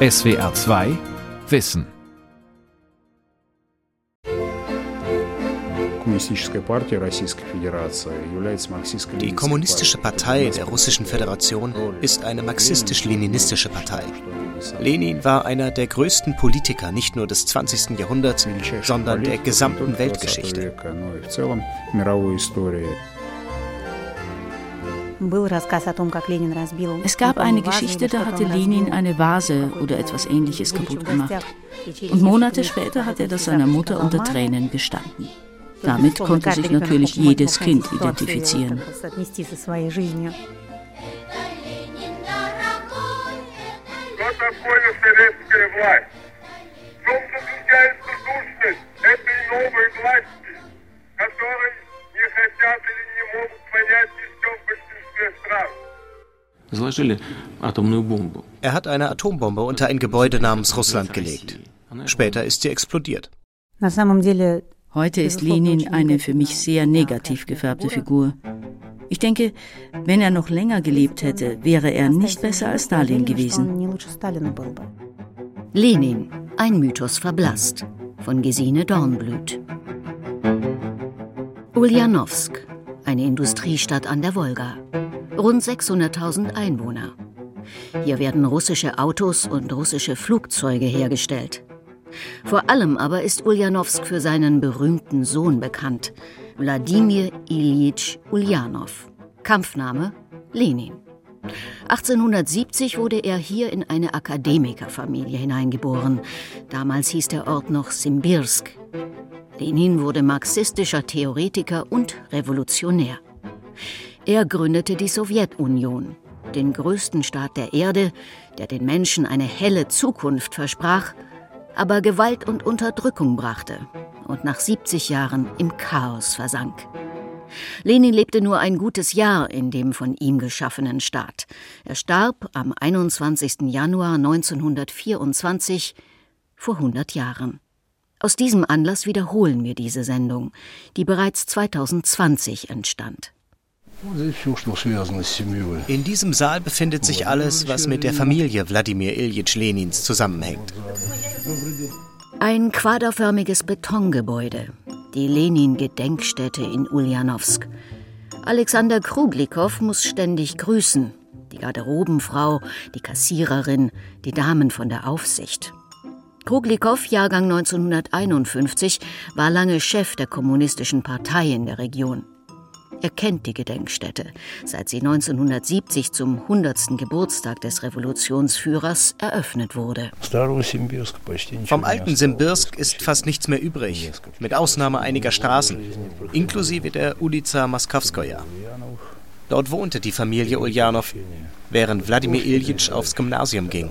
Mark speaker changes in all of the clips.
Speaker 1: SWR 2 Wissen
Speaker 2: Die Kommunistische Partei der Russischen Föderation ist eine marxistisch-leninistische Partei. Lenin war einer der größten Politiker nicht nur des 20. Jahrhunderts, sondern der gesamten Weltgeschichte.
Speaker 3: Es gab eine Geschichte, da hatte Lenin eine Vase oder etwas ähnliches kaputt gemacht. Und Monate später hat er das seiner Mutter unter Tränen gestanden. Damit konnte sich natürlich jedes Kind identifizieren.
Speaker 2: Er hat eine Atombombe unter ein Gebäude namens Russland gelegt. Später ist sie explodiert.
Speaker 3: Heute ist Lenin eine für mich sehr negativ gefärbte Figur. Ich denke, wenn er noch länger gelebt hätte, wäre er nicht besser als Stalin gewesen.
Speaker 4: Lenin, ein Mythos verblasst, von Gesine Dornblüt. Ulyanowsk, eine Industriestadt an der Wolga. Rund 600.000 Einwohner. Hier werden russische Autos und russische Flugzeuge hergestellt. Vor allem aber ist Ulyanowsk für seinen berühmten Sohn bekannt, Wladimir Ilyich Ulyanov. Kampfname Lenin. 1870 wurde er hier in eine Akademikerfamilie hineingeboren. Damals hieß der Ort noch Simbirsk. Lenin wurde marxistischer Theoretiker und Revolutionär. Er gründete die Sowjetunion, den größten Staat der Erde, der den Menschen eine helle Zukunft versprach aber Gewalt und Unterdrückung brachte und nach 70 Jahren im Chaos versank. Lenin lebte nur ein gutes Jahr in dem von ihm geschaffenen Staat. Er starb am 21. Januar 1924 vor 100 Jahren. Aus diesem Anlass wiederholen wir diese Sendung, die bereits 2020 entstand.
Speaker 2: In diesem Saal befindet sich alles, was mit der Familie Wladimir Iljitsch Lenins zusammenhängt.
Speaker 4: Ein quaderförmiges Betongebäude, die Lenin-Gedenkstätte in Ulyanowsk. Alexander Kruglikow muss ständig grüßen. Die Garderobenfrau, die Kassiererin, die Damen von der Aufsicht. Kruglikow, Jahrgang 1951, war lange Chef der Kommunistischen Partei in der Region. Er kennt die Gedenkstätte, seit sie 1970 zum 100. Geburtstag des Revolutionsführers eröffnet wurde.
Speaker 2: Vom alten Simbirsk ist fast nichts mehr übrig, mit Ausnahme einiger Straßen, inklusive der Ulica Maskowskoja. Dort wohnte die Familie Ulyanov, während Wladimir Iljitsch aufs Gymnasium ging.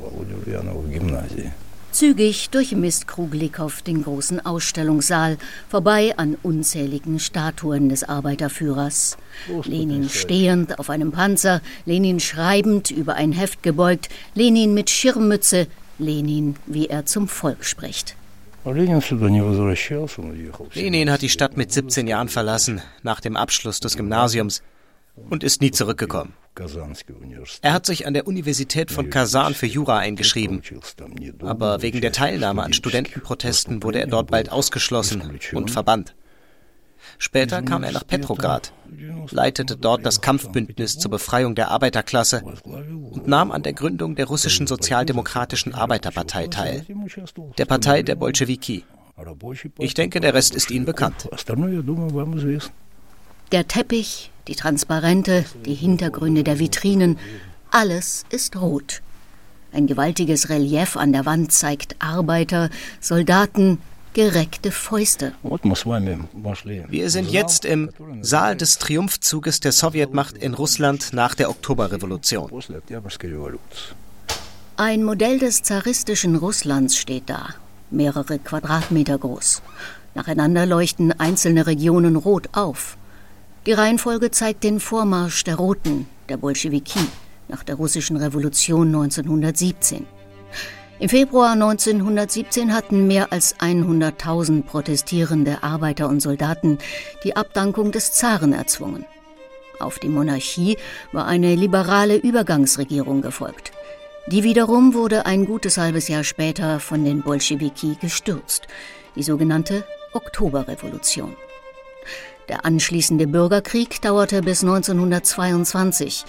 Speaker 4: Zügig durchmisst Kruglikow den großen Ausstellungssaal, vorbei an unzähligen Statuen des Arbeiterführers. Lenin stehend auf einem Panzer, Lenin schreibend über ein Heft gebeugt, Lenin mit Schirmmütze, Lenin, wie er zum Volk spricht.
Speaker 2: Lenin hat die Stadt mit 17 Jahren verlassen, nach dem Abschluss des Gymnasiums, und ist nie zurückgekommen. Er hat sich an der Universität von Kasan für Jura eingeschrieben, aber wegen der Teilnahme an Studentenprotesten wurde er dort bald ausgeschlossen und verbannt. Später kam er nach Petrograd, leitete dort das Kampfbündnis zur Befreiung der Arbeiterklasse und nahm an der Gründung der russischen Sozialdemokratischen Arbeiterpartei teil, der Partei der Bolschewiki. Ich denke, der Rest ist Ihnen bekannt.
Speaker 4: Der Teppich, die Transparente, die Hintergründe der Vitrinen, alles ist rot. Ein gewaltiges Relief an der Wand zeigt Arbeiter, Soldaten, gereckte Fäuste.
Speaker 2: Wir sind jetzt im Saal des Triumphzuges der Sowjetmacht in Russland nach der Oktoberrevolution.
Speaker 4: Ein Modell des zaristischen Russlands steht da, mehrere Quadratmeter groß. Nacheinander leuchten einzelne Regionen rot auf. Die Reihenfolge zeigt den Vormarsch der Roten, der Bolschewiki, nach der russischen Revolution 1917. Im Februar 1917 hatten mehr als 100.000 protestierende Arbeiter und Soldaten die Abdankung des Zaren erzwungen. Auf die Monarchie war eine liberale Übergangsregierung gefolgt. Die wiederum wurde ein gutes halbes Jahr später von den Bolschewiki gestürzt, die sogenannte Oktoberrevolution. Der anschließende Bürgerkrieg dauerte bis 1922.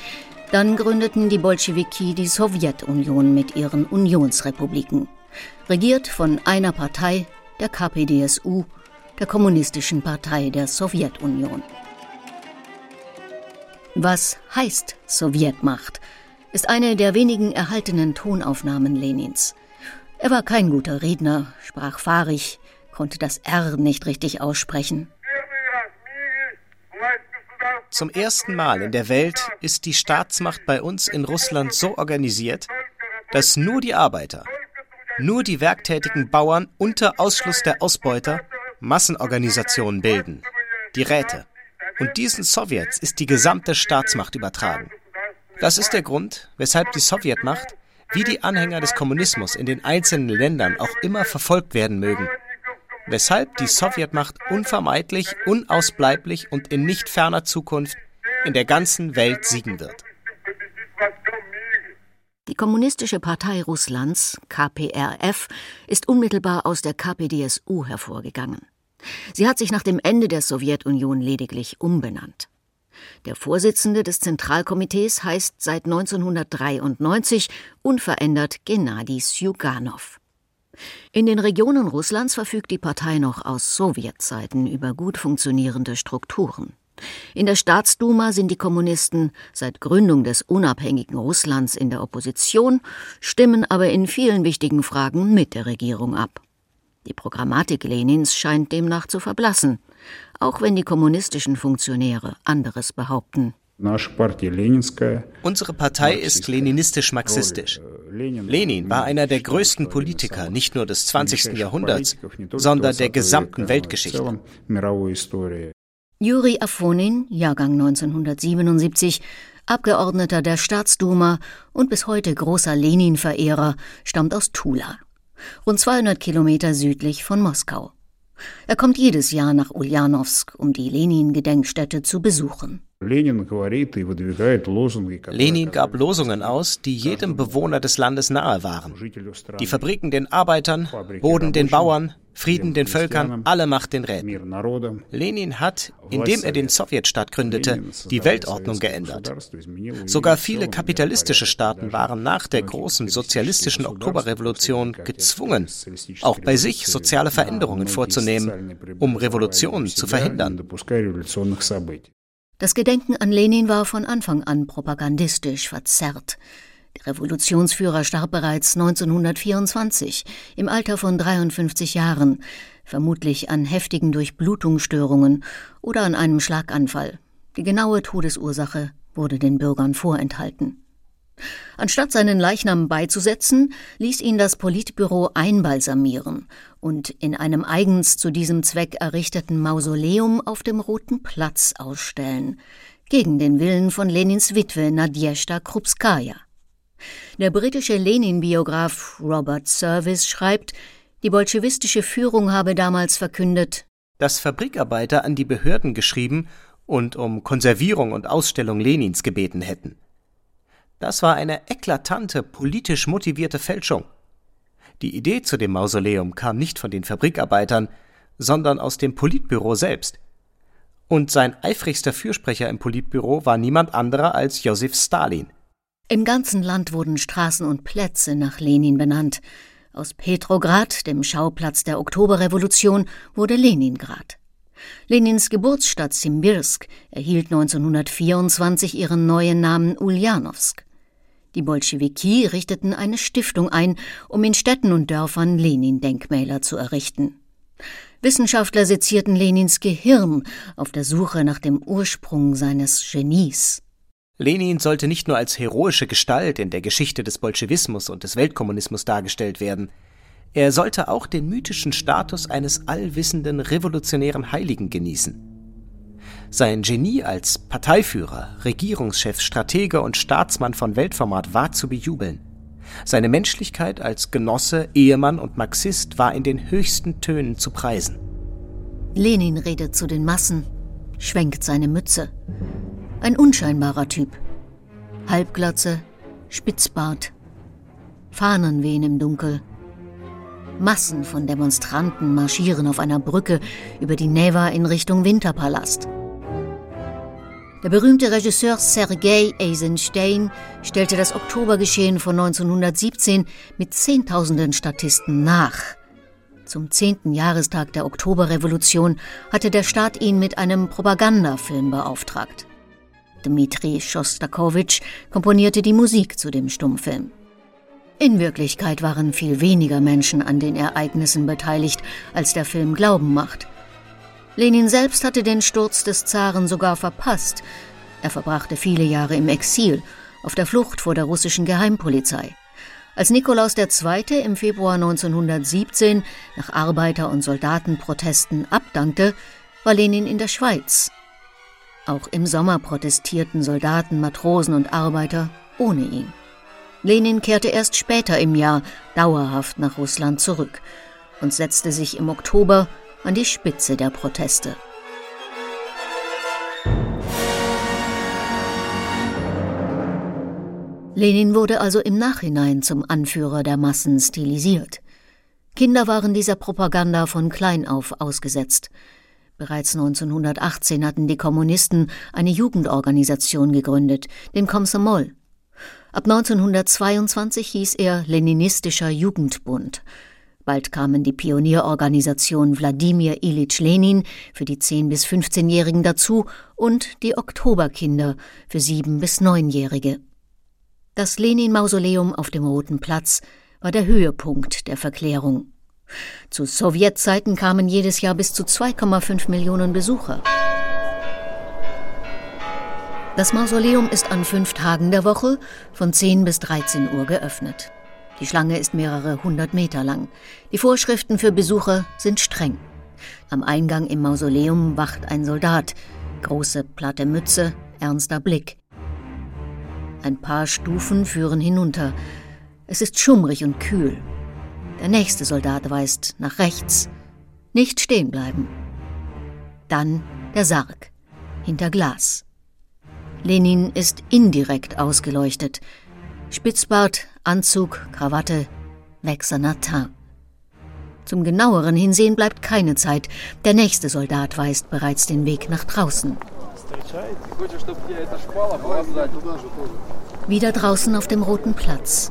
Speaker 4: Dann gründeten die Bolschewiki die Sowjetunion mit ihren Unionsrepubliken, regiert von einer Partei, der KPDSU, der Kommunistischen Partei der Sowjetunion. Was heißt Sowjetmacht? ist eine der wenigen erhaltenen Tonaufnahmen Lenins. Er war kein guter Redner, sprach fahrig, konnte das R nicht richtig aussprechen.
Speaker 2: Zum ersten Mal in der Welt ist die Staatsmacht bei uns in Russland so organisiert, dass nur die Arbeiter, nur die werktätigen Bauern unter Ausschluss der Ausbeuter Massenorganisationen bilden, die Räte. Und diesen Sowjets ist die gesamte Staatsmacht übertragen. Das ist der Grund, weshalb die Sowjetmacht, wie die Anhänger des Kommunismus in den einzelnen Ländern auch immer verfolgt werden mögen, weshalb die Sowjetmacht unvermeidlich, unausbleiblich und in nicht ferner Zukunft in der ganzen Welt siegen wird.
Speaker 4: Die Kommunistische Partei Russlands, KPRF, ist unmittelbar aus der KPDSU hervorgegangen. Sie hat sich nach dem Ende der Sowjetunion lediglich umbenannt. Der Vorsitzende des Zentralkomitees heißt seit 1993 unverändert Gennady Sjuganov. In den Regionen Russlands verfügt die Partei noch aus Sowjetzeiten über gut funktionierende Strukturen. In der Staatsduma sind die Kommunisten seit Gründung des unabhängigen Russlands in der Opposition, stimmen aber in vielen wichtigen Fragen mit der Regierung ab. Die Programmatik Lenins scheint demnach zu verblassen, auch wenn die kommunistischen Funktionäre anderes behaupten.
Speaker 2: Unsere Partei ist leninistisch-marxistisch. Lenin war einer der größten Politiker nicht nur des 20. Jahrhunderts, sondern der gesamten Weltgeschichte.
Speaker 4: Juri Afonin, Jahrgang 1977, Abgeordneter der Staatsduma und bis heute großer Lenin-Verehrer, stammt aus Tula, rund 200 Kilometer südlich von Moskau. Er kommt jedes Jahr nach Ulyanowsk, um die Lenin-Gedenkstätte zu besuchen.
Speaker 2: Lenin gab Losungen aus, die jedem Bewohner des Landes nahe waren. Die Fabriken den Arbeitern, Boden den Bauern, Frieden den Völkern, alle Macht den Räten. Lenin hat, indem er den Sowjetstaat gründete, die Weltordnung geändert. Sogar viele kapitalistische Staaten waren nach der großen sozialistischen Oktoberrevolution gezwungen, auch bei sich soziale Veränderungen vorzunehmen, um Revolutionen zu verhindern.
Speaker 4: Das Gedenken an Lenin war von Anfang an propagandistisch verzerrt. Der Revolutionsführer starb bereits 1924 im Alter von 53 Jahren, vermutlich an heftigen Durchblutungsstörungen oder an einem Schlaganfall. Die genaue Todesursache wurde den Bürgern vorenthalten. Anstatt seinen Leichnam beizusetzen, ließ ihn das Politbüro einbalsamieren und in einem eigens zu diesem Zweck errichteten Mausoleum auf dem Roten Platz ausstellen, gegen den Willen von Lenins Witwe Nadjeshda Krupskaya. Der britische Lenin-Biograf Robert Service schreibt, die bolschewistische Führung habe damals verkündet,
Speaker 2: dass Fabrikarbeiter an die Behörden geschrieben und um Konservierung und Ausstellung Lenins gebeten hätten. Das war eine eklatante, politisch motivierte Fälschung. Die Idee zu dem Mausoleum kam nicht von den Fabrikarbeitern, sondern aus dem Politbüro selbst. Und sein eifrigster Fürsprecher im Politbüro war niemand anderer als Josef Stalin.
Speaker 4: Im ganzen Land wurden Straßen und Plätze nach Lenin benannt. Aus Petrograd, dem Schauplatz der Oktoberrevolution, wurde Leningrad. Lenins Geburtsstadt Simbirsk erhielt 1924 ihren neuen Namen Ulyanowsk. Die Bolschewiki richteten eine Stiftung ein, um in Städten und Dörfern Lenin-Denkmäler zu errichten. Wissenschaftler sezierten Lenins Gehirn auf der Suche nach dem Ursprung seines Genies.
Speaker 2: Lenin sollte nicht nur als heroische Gestalt in der Geschichte des Bolschewismus und des Weltkommunismus dargestellt werden, er sollte auch den mythischen Status eines allwissenden revolutionären Heiligen genießen. Sein Genie als Parteiführer, Regierungschef, Stratege und Staatsmann von Weltformat war zu bejubeln. Seine Menschlichkeit als Genosse, Ehemann und Marxist war in den höchsten Tönen zu preisen.
Speaker 4: Lenin redet zu den Massen, schwenkt seine Mütze. Ein unscheinbarer Typ. Halbglatze, Spitzbart, Fahnen wehen im Dunkel. Massen von Demonstranten marschieren auf einer Brücke über die Neva in Richtung Winterpalast. Der berühmte Regisseur Sergei Eisenstein stellte das Oktobergeschehen von 1917 mit Zehntausenden Statisten nach. Zum zehnten Jahrestag der Oktoberrevolution hatte der Staat ihn mit einem Propagandafilm beauftragt. Dmitri Schostakowitsch komponierte die Musik zu dem Stummfilm. In Wirklichkeit waren viel weniger Menschen an den Ereignissen beteiligt, als der Film Glauben macht. Lenin selbst hatte den Sturz des Zaren sogar verpasst. Er verbrachte viele Jahre im Exil, auf der Flucht vor der russischen Geheimpolizei. Als Nikolaus II. im Februar 1917 nach Arbeiter- und Soldatenprotesten abdankte, war Lenin in der Schweiz. Auch im Sommer protestierten Soldaten, Matrosen und Arbeiter ohne ihn. Lenin kehrte erst später im Jahr dauerhaft nach Russland zurück und setzte sich im Oktober an die Spitze der Proteste. Lenin wurde also im Nachhinein zum Anführer der Massen stilisiert. Kinder waren dieser Propaganda von klein auf ausgesetzt. Bereits 1918 hatten die Kommunisten eine Jugendorganisation gegründet, den Komsomol. Ab 1922 hieß er Leninistischer Jugendbund. Bald kamen die Pionierorganisation Wladimir Ilyich Lenin für die 10- bis 15-Jährigen dazu und die Oktoberkinder für 7- bis 9-Jährige. Das Lenin-Mausoleum auf dem Roten Platz war der Höhepunkt der Verklärung. Zu Sowjetzeiten kamen jedes Jahr bis zu 2,5 Millionen Besucher. Das Mausoleum ist an fünf Tagen der Woche von 10 bis 13 Uhr geöffnet. Die Schlange ist mehrere hundert Meter lang. Die Vorschriften für Besucher sind streng. Am Eingang im Mausoleum wacht ein Soldat. Große platte Mütze, ernster Blick. Ein paar Stufen führen hinunter. Es ist schummrig und kühl. Der nächste Soldat weist nach rechts. Nicht stehen bleiben. Dann der Sarg. Hinter Glas. Lenin ist indirekt ausgeleuchtet. Spitzbart, Anzug, Krawatte, wächserner Teint. Zum genaueren Hinsehen bleibt keine Zeit. Der nächste Soldat weist bereits den Weg nach draußen. Wieder draußen auf dem Roten Platz.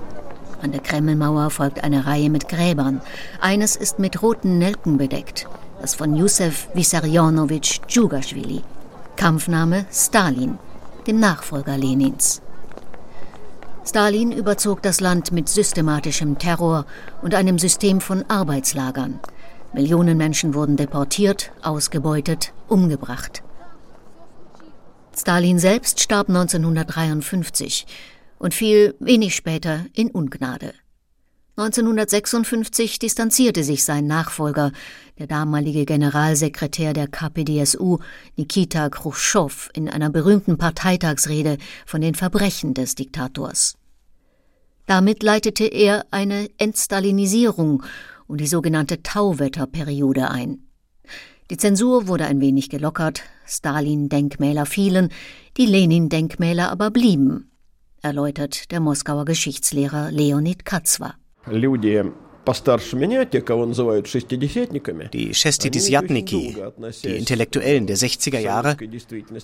Speaker 4: An der Kremlmauer folgt eine Reihe mit Gräbern. Eines ist mit roten Nelken bedeckt. Das von Josef Wissarionowitsch Djugaschwili. Kampfname Stalin dem Nachfolger Lenins. Stalin überzog das Land mit systematischem Terror und einem System von Arbeitslagern. Millionen Menschen wurden deportiert, ausgebeutet, umgebracht. Stalin selbst starb 1953 und fiel wenig später in Ungnade. 1956 distanzierte sich sein Nachfolger, der damalige Generalsekretär der KPDSU, Nikita Khrushchev, in einer berühmten Parteitagsrede von den Verbrechen des Diktators. Damit leitete er eine Entstalinisierung und die sogenannte Tauwetterperiode ein. Die Zensur wurde ein wenig gelockert, Stalin-Denkmäler fielen, die Lenin-Denkmäler aber blieben, erläutert der Moskauer Geschichtslehrer Leonid Katzwa
Speaker 2: Die Шестидесятники, die Intellektuellen der 60er Jahre,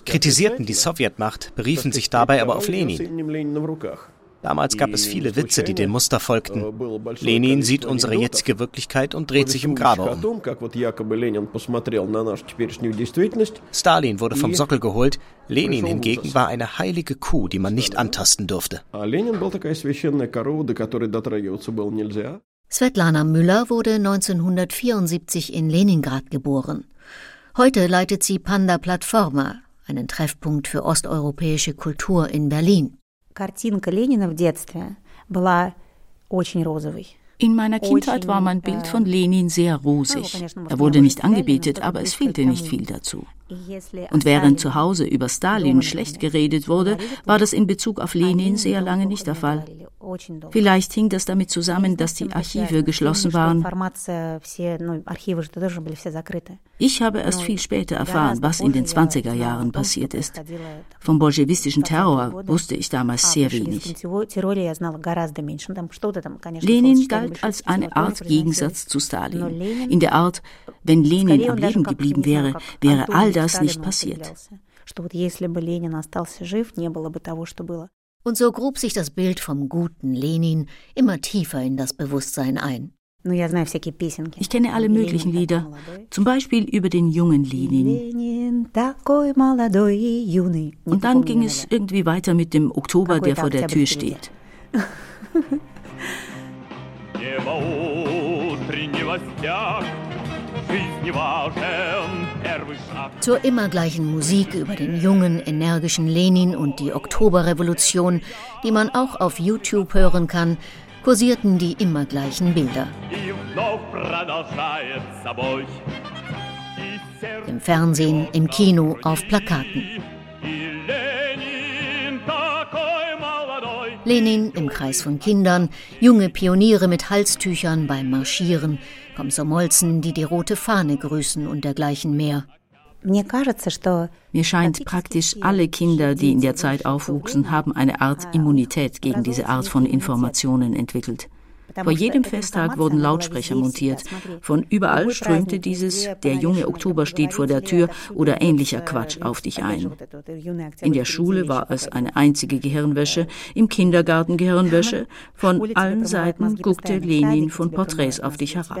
Speaker 2: kritisierten die Sowjetmacht, beriefen sich dabei aber auf Lenin. Damals gab es viele Witze, die dem Muster folgten. Lenin sieht unsere jetzige Wirklichkeit und dreht sich im Grabe um. Stalin wurde vom Sockel geholt, Lenin hingegen war eine heilige Kuh, die man nicht antasten durfte.
Speaker 4: Svetlana Müller wurde 1974 in Leningrad geboren. Heute leitet sie Panda Platforma, einen Treffpunkt für osteuropäische Kultur in Berlin.
Speaker 5: Картинка Ленина в детстве была очень розовой.
Speaker 3: In meiner Kindheit war mein Bild von Lenin sehr rosig. Er wurde nicht angebetet, aber es fehlte nicht viel dazu. Und während zu Hause über Stalin schlecht geredet wurde, war das in Bezug auf Lenin sehr lange nicht der Fall. Vielleicht hing das damit zusammen, dass die Archive geschlossen waren. Ich habe erst viel später erfahren, was in den 20er Jahren passiert ist. Vom bolschewistischen Terror wusste ich damals sehr wenig. Lenin galt als eine Art Gegensatz zu Stalin. In der Art, wenn Lenin am Leben geblieben wäre, wäre all das nicht passiert.
Speaker 4: Und so grub sich das Bild vom guten Lenin immer tiefer in das Bewusstsein ein.
Speaker 3: Ich kenne alle möglichen Lieder, zum Beispiel über den jungen Lenin. Und dann ging es irgendwie weiter mit dem Oktober, der vor der Tür steht.
Speaker 4: Zur immer gleichen Musik über den jungen, energischen Lenin und die Oktoberrevolution, die man auch auf YouTube hören kann, kursierten die immer gleichen Bilder. Im Fernsehen, im Kino, auf Plakaten. Lenin im Kreis von Kindern, junge Pioniere mit Halstüchern beim Marschieren, Komsomolzen, die die rote Fahne grüßen und dergleichen mehr.
Speaker 3: Mir scheint, praktisch alle Kinder, die in der Zeit aufwuchsen, haben eine Art Immunität gegen diese Art von Informationen entwickelt. Vor jedem Festtag wurden Lautsprecher montiert. Von überall strömte dieses Der junge Oktober steht vor der Tür oder ähnlicher Quatsch auf dich ein. In der Schule war es eine einzige Gehirnwäsche, im Kindergarten Gehirnwäsche. Von allen Seiten guckte Lenin von Porträts auf dich herab.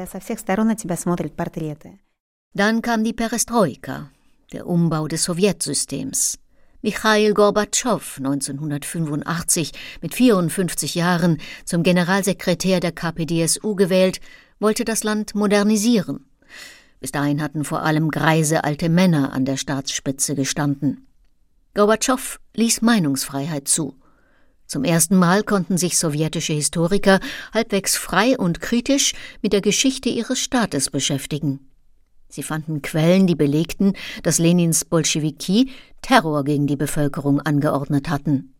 Speaker 4: Dann kam die Perestroika, der Umbau des Sowjetsystems. Michail Gorbatschow 1985 mit 54 Jahren zum Generalsekretär der KPDSU gewählt, wollte das Land modernisieren. Bis dahin hatten vor allem greise alte Männer an der Staatsspitze gestanden. Gorbatschow ließ Meinungsfreiheit zu. Zum ersten Mal konnten sich sowjetische Historiker halbwegs frei und kritisch mit der Geschichte ihres Staates beschäftigen. Sie fanden Quellen, die belegten, dass Lenins Bolschewiki Terror gegen die Bevölkerung angeordnet hatten.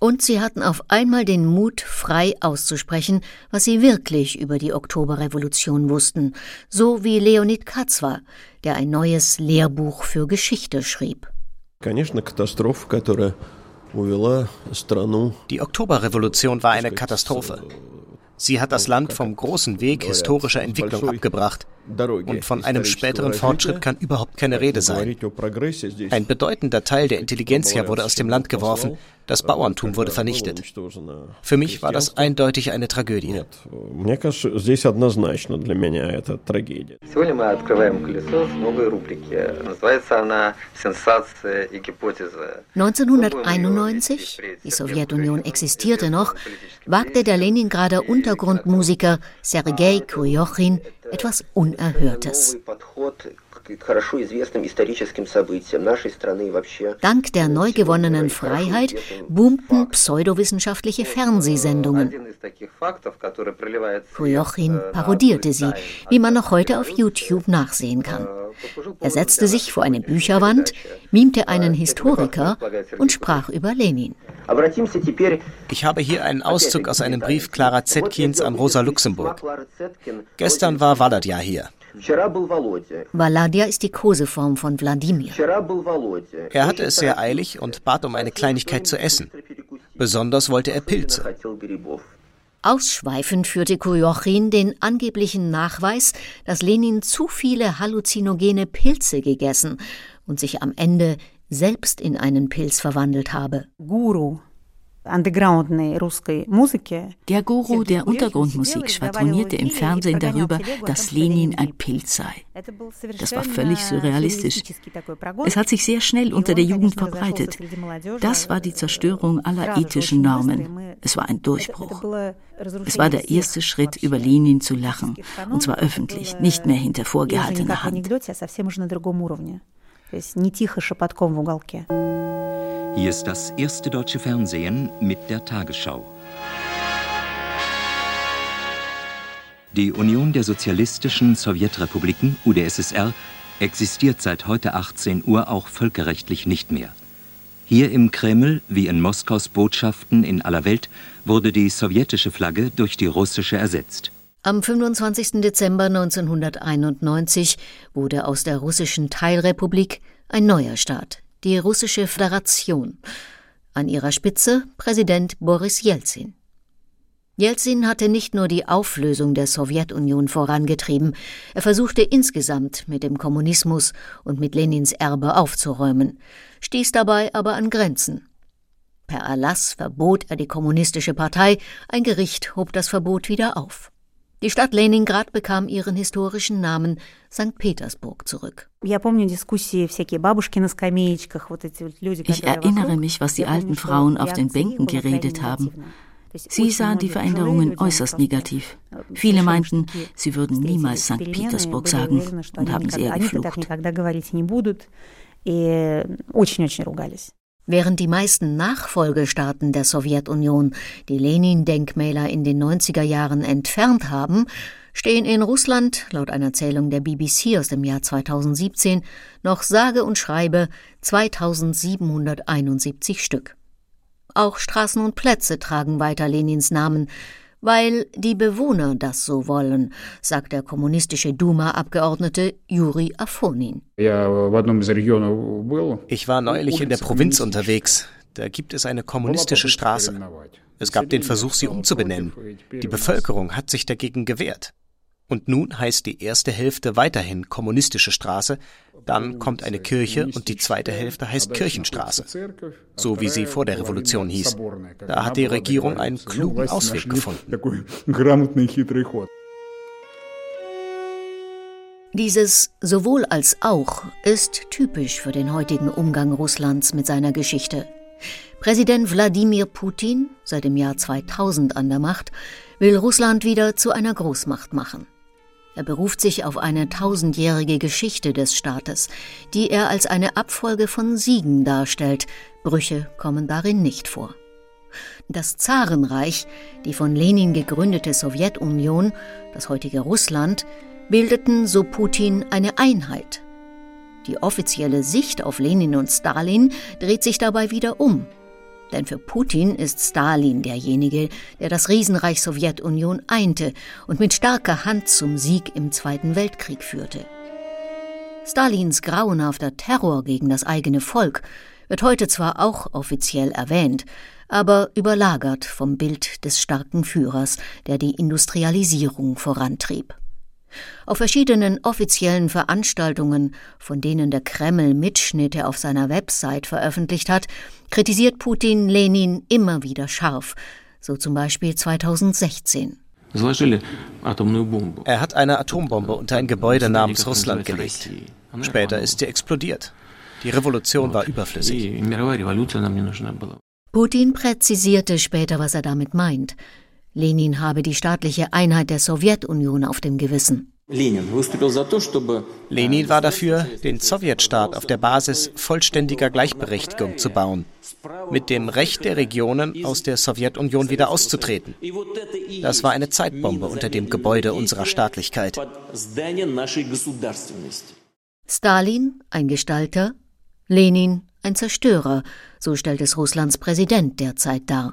Speaker 4: Und sie hatten auf einmal den Mut, frei auszusprechen, was sie wirklich über die Oktoberrevolution wussten, so wie Leonid Katzwa, der ein neues Lehrbuch für Geschichte schrieb.
Speaker 2: Die Oktoberrevolution war eine Katastrophe. Sie hat das Land vom großen Weg historischer Entwicklung abgebracht. Und von einem späteren Fortschritt kann überhaupt keine Rede sein. Ein bedeutender Teil der Intelligenzia wurde aus dem Land geworfen, das Bauerntum wurde vernichtet. Für mich war das eindeutig eine Tragödie.
Speaker 4: 1991, die Sowjetunion existierte noch, wagte der Leningrader Untergrundmusiker Sergei Kuryochin etwas Unerhörtes. Dank der neu gewonnenen Freiheit boomten pseudowissenschaftliche Fernsehsendungen. Kujochin parodierte sie, wie man noch heute auf YouTube nachsehen kann. Er setzte sich vor eine Bücherwand, mimte einen Historiker und sprach über Lenin.
Speaker 2: Ich habe hier einen Auszug aus einem Brief Clara Zetkins an Rosa Luxemburg. Gestern war Valadja hier.
Speaker 4: Valadia ist die Koseform von Wladimir.
Speaker 2: Er hatte es sehr eilig und bat um eine Kleinigkeit zu essen. Besonders wollte er Pilze.
Speaker 4: Ausschweifend führte Kujochin den angeblichen Nachweis, dass Lenin zu viele halluzinogene Pilze gegessen und sich am Ende selbst in einen Pilz verwandelt habe.
Speaker 3: Guru der Guru der Untergrundmusik schwadronierte im Fernsehen darüber, dass Lenin ein Pilz sei. Das war völlig surrealistisch. Es hat sich sehr schnell unter der Jugend verbreitet. Das war die Zerstörung aller ethischen Normen. Es war ein Durchbruch. Es war der erste Schritt, über Lenin zu lachen. Und zwar öffentlich, nicht mehr hinter vorgehaltener Hand.
Speaker 1: Hier ist das erste deutsche Fernsehen mit der Tagesschau. Die Union der Sozialistischen Sowjetrepubliken, UdSSR, existiert seit heute 18 Uhr auch völkerrechtlich nicht mehr. Hier im Kreml, wie in Moskaus Botschaften in aller Welt, wurde die sowjetische Flagge durch die russische ersetzt.
Speaker 4: Am 25. Dezember 1991 wurde aus der russischen Teilrepublik ein neuer Staat, die russische Föderation. An ihrer Spitze Präsident Boris Jelzin. Jelzin hatte nicht nur die Auflösung der Sowjetunion vorangetrieben, er versuchte insgesamt mit dem Kommunismus und mit Lenins Erbe aufzuräumen, stieß dabei aber an Grenzen. Per Erlass verbot er die kommunistische Partei, ein Gericht hob das Verbot wieder auf. Die Stadt Leningrad bekam ihren historischen Namen St. Petersburg zurück.
Speaker 3: Ich erinnere mich, was die alten Frauen auf den Bänken geredet haben. Sie sahen die Veränderungen äußerst negativ. Viele meinten, sie würden niemals St. Petersburg sagen und haben sehr geflucht.
Speaker 4: Während die meisten Nachfolgestaaten der Sowjetunion die Lenin-Denkmäler in den 90er Jahren entfernt haben, stehen in Russland, laut einer Zählung der BBC aus dem Jahr 2017, noch sage und schreibe 2771 Stück. Auch Straßen und Plätze tragen weiter Lenins Namen, weil die Bewohner das so wollen, sagt der kommunistische Duma-Abgeordnete Juri Afonin.
Speaker 2: Ich war neulich in der Provinz unterwegs. Da gibt es eine kommunistische Straße. Es gab den Versuch, sie umzubenennen. Die Bevölkerung hat sich dagegen gewehrt. Und nun heißt die erste Hälfte weiterhin kommunistische Straße, dann kommt eine Kirche und die zweite Hälfte heißt Kirchenstraße, so wie sie vor der Revolution hieß. Da hat die Regierung einen klugen Ausweg gefunden.
Speaker 4: Dieses sowohl als auch ist typisch für den heutigen Umgang Russlands mit seiner Geschichte. Präsident Wladimir Putin, seit dem Jahr 2000 an der Macht, will Russland wieder zu einer Großmacht machen. Er beruft sich auf eine tausendjährige Geschichte des Staates, die er als eine Abfolge von Siegen darstellt. Brüche kommen darin nicht vor. Das Zarenreich, die von Lenin gegründete Sowjetunion, das heutige Russland, bildeten, so Putin, eine Einheit. Die offizielle Sicht auf Lenin und Stalin dreht sich dabei wieder um. Denn für Putin ist Stalin derjenige, der das Riesenreich Sowjetunion einte und mit starker Hand zum Sieg im Zweiten Weltkrieg führte. Stalins grauenhafter Terror gegen das eigene Volk wird heute zwar auch offiziell erwähnt, aber überlagert vom Bild des starken Führers, der die Industrialisierung vorantrieb. Auf verschiedenen offiziellen Veranstaltungen, von denen der Kreml Mitschnitte auf seiner Website veröffentlicht hat, kritisiert Putin Lenin immer wieder scharf, so zum Beispiel 2016.
Speaker 2: Er hat eine Atombombe unter ein Gebäude namens Russland gelegt. Später ist sie explodiert. Die Revolution war überflüssig.
Speaker 4: Putin präzisierte später, was er damit meint. Lenin habe die staatliche Einheit der Sowjetunion auf dem Gewissen.
Speaker 2: Lenin war dafür, den Sowjetstaat auf der Basis vollständiger Gleichberechtigung zu bauen, mit dem Recht der Regionen aus der Sowjetunion wieder auszutreten. Das war eine Zeitbombe unter dem Gebäude unserer Staatlichkeit.
Speaker 4: Stalin, ein Gestalter, Lenin, ein Zerstörer, so stellt es Russlands Präsident derzeit dar.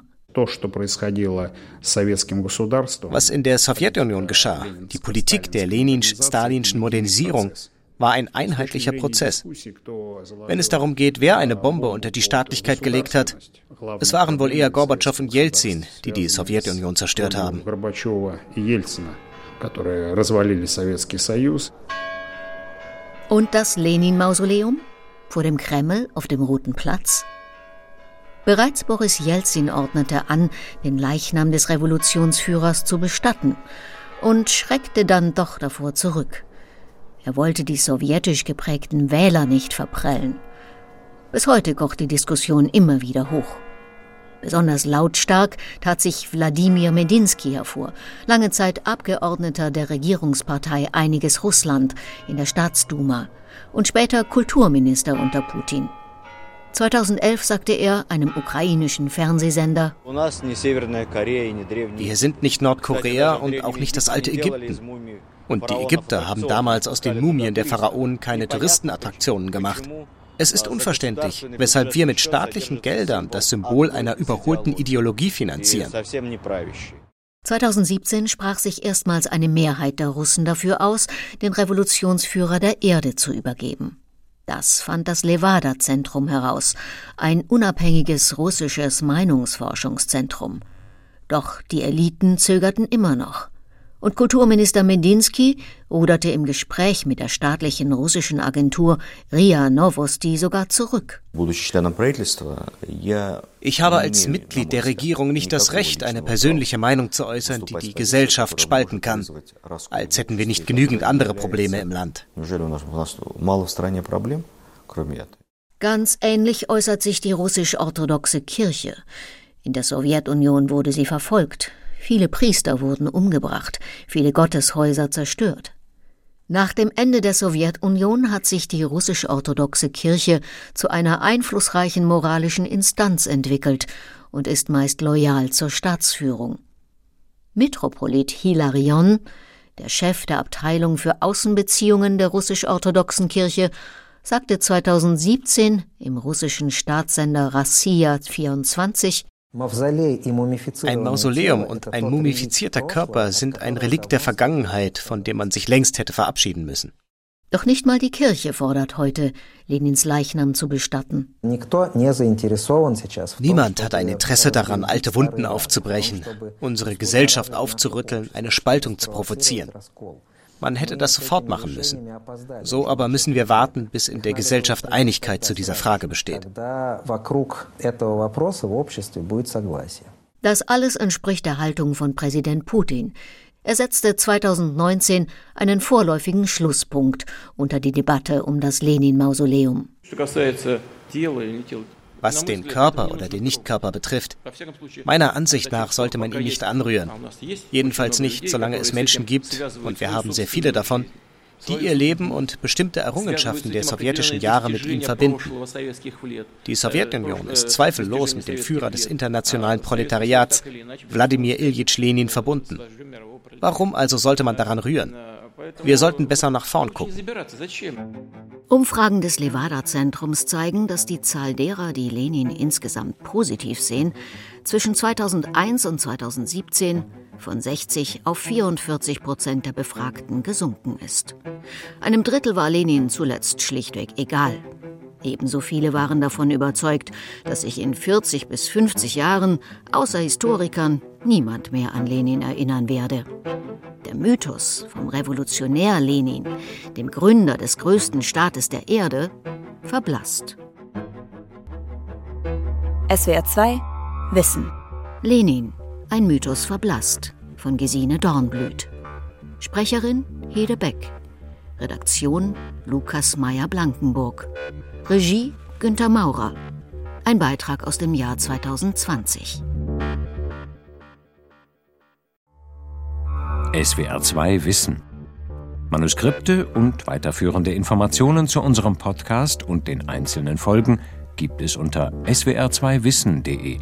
Speaker 2: Was in der Sowjetunion geschah, die Politik der leninsch-stalinschen Modernisierung, war ein einheitlicher Prozess. Wenn es darum geht, wer eine Bombe unter die Staatlichkeit gelegt hat, es waren wohl eher Gorbatschow und Jelzin, die die Sowjetunion zerstört haben.
Speaker 4: Und das Lenin-Mausoleum? Vor dem Kreml auf dem Roten Platz? Bereits Boris Jelzin ordnete an, den Leichnam des Revolutionsführers zu bestatten und schreckte dann doch davor zurück. Er wollte die sowjetisch geprägten Wähler nicht verprellen. Bis heute kocht die Diskussion immer wieder hoch. Besonders lautstark tat sich Wladimir Medinsky hervor, lange Zeit Abgeordneter der Regierungspartei Einiges Russland in der Staatsduma und später Kulturminister unter Putin. 2011 sagte er einem ukrainischen Fernsehsender,
Speaker 2: wir sind nicht Nordkorea und auch nicht das alte Ägypten. Und die Ägypter haben damals aus den Mumien der Pharaonen keine Touristenattraktionen gemacht. Es ist unverständlich, weshalb wir mit staatlichen Geldern das Symbol einer überholten Ideologie finanzieren.
Speaker 4: 2017 sprach sich erstmals eine Mehrheit der Russen dafür aus, den Revolutionsführer der Erde zu übergeben. Das fand das Levada-Zentrum heraus, ein unabhängiges russisches Meinungsforschungszentrum. Doch die Eliten zögerten immer noch. Und Kulturminister Medinsky ruderte im Gespräch mit der staatlichen russischen Agentur RIA Novosti sogar zurück.
Speaker 2: Ich habe als Mitglied der Regierung nicht das Recht, eine persönliche Meinung zu äußern, die die Gesellschaft spalten kann, als hätten wir nicht genügend andere Probleme im Land.
Speaker 4: Ganz ähnlich äußert sich die russisch-orthodoxe Kirche. In der Sowjetunion wurde sie verfolgt, Viele Priester wurden umgebracht, viele Gotteshäuser zerstört. Nach dem Ende der Sowjetunion hat sich die russisch-orthodoxe Kirche zu einer einflussreichen moralischen Instanz entwickelt und ist meist loyal zur Staatsführung. Metropolit Hilarion, der Chef der Abteilung für Außenbeziehungen der russisch-orthodoxen Kirche, sagte 2017 im russischen Staatssender Rassia 24,
Speaker 2: ein Mausoleum und ein mumifizierter Körper sind ein Relikt der Vergangenheit, von dem man sich längst hätte verabschieden müssen.
Speaker 4: Doch nicht mal die Kirche fordert heute, Lenins Leichnam zu bestatten.
Speaker 2: Niemand hat ein Interesse daran, alte Wunden aufzubrechen, unsere Gesellschaft aufzurütteln, eine Spaltung zu provozieren. Man hätte das sofort machen müssen. So aber müssen wir warten, bis in der Gesellschaft Einigkeit zu dieser Frage besteht.
Speaker 4: Das alles entspricht der Haltung von Präsident Putin. Er setzte 2019 einen vorläufigen Schlusspunkt unter die Debatte um das Lenin-Mausoleum.
Speaker 2: Was den Körper oder den Nichtkörper betrifft, meiner Ansicht nach sollte man ihn nicht anrühren. Jedenfalls nicht, solange es Menschen gibt, und wir haben sehr viele davon, die ihr Leben und bestimmte Errungenschaften der sowjetischen Jahre mit ihm verbinden. Die Sowjetunion ist zweifellos mit dem Führer des internationalen Proletariats, Wladimir Iljitsch Lenin, verbunden. Warum also sollte man daran rühren? Wir sollten besser nach vorn gucken.
Speaker 4: Umfragen des Levada-Zentrums zeigen, dass die Zahl derer, die Lenin insgesamt positiv sehen, zwischen 2001 und 2017 von 60 auf 44 Prozent der Befragten gesunken ist. Einem Drittel war Lenin zuletzt schlichtweg egal. Ebenso viele waren davon überzeugt, dass sich in 40 bis 50 Jahren, außer Historikern, niemand mehr an Lenin erinnern werde. Der Mythos vom Revolutionär Lenin, dem Gründer des größten Staates der Erde, verblasst.
Speaker 5: SWR 2 Wissen.
Speaker 4: Lenin, ein Mythos verblasst von Gesine Dornblüt. Sprecherin Hede Beck. Redaktion Lukas Meyer-Blankenburg. Regie Günter Maurer. Ein Beitrag aus dem Jahr 2020.
Speaker 1: SWR 2 Wissen. Manuskripte und weiterführende Informationen zu unserem Podcast und den einzelnen Folgen gibt es unter swr2wissen.de.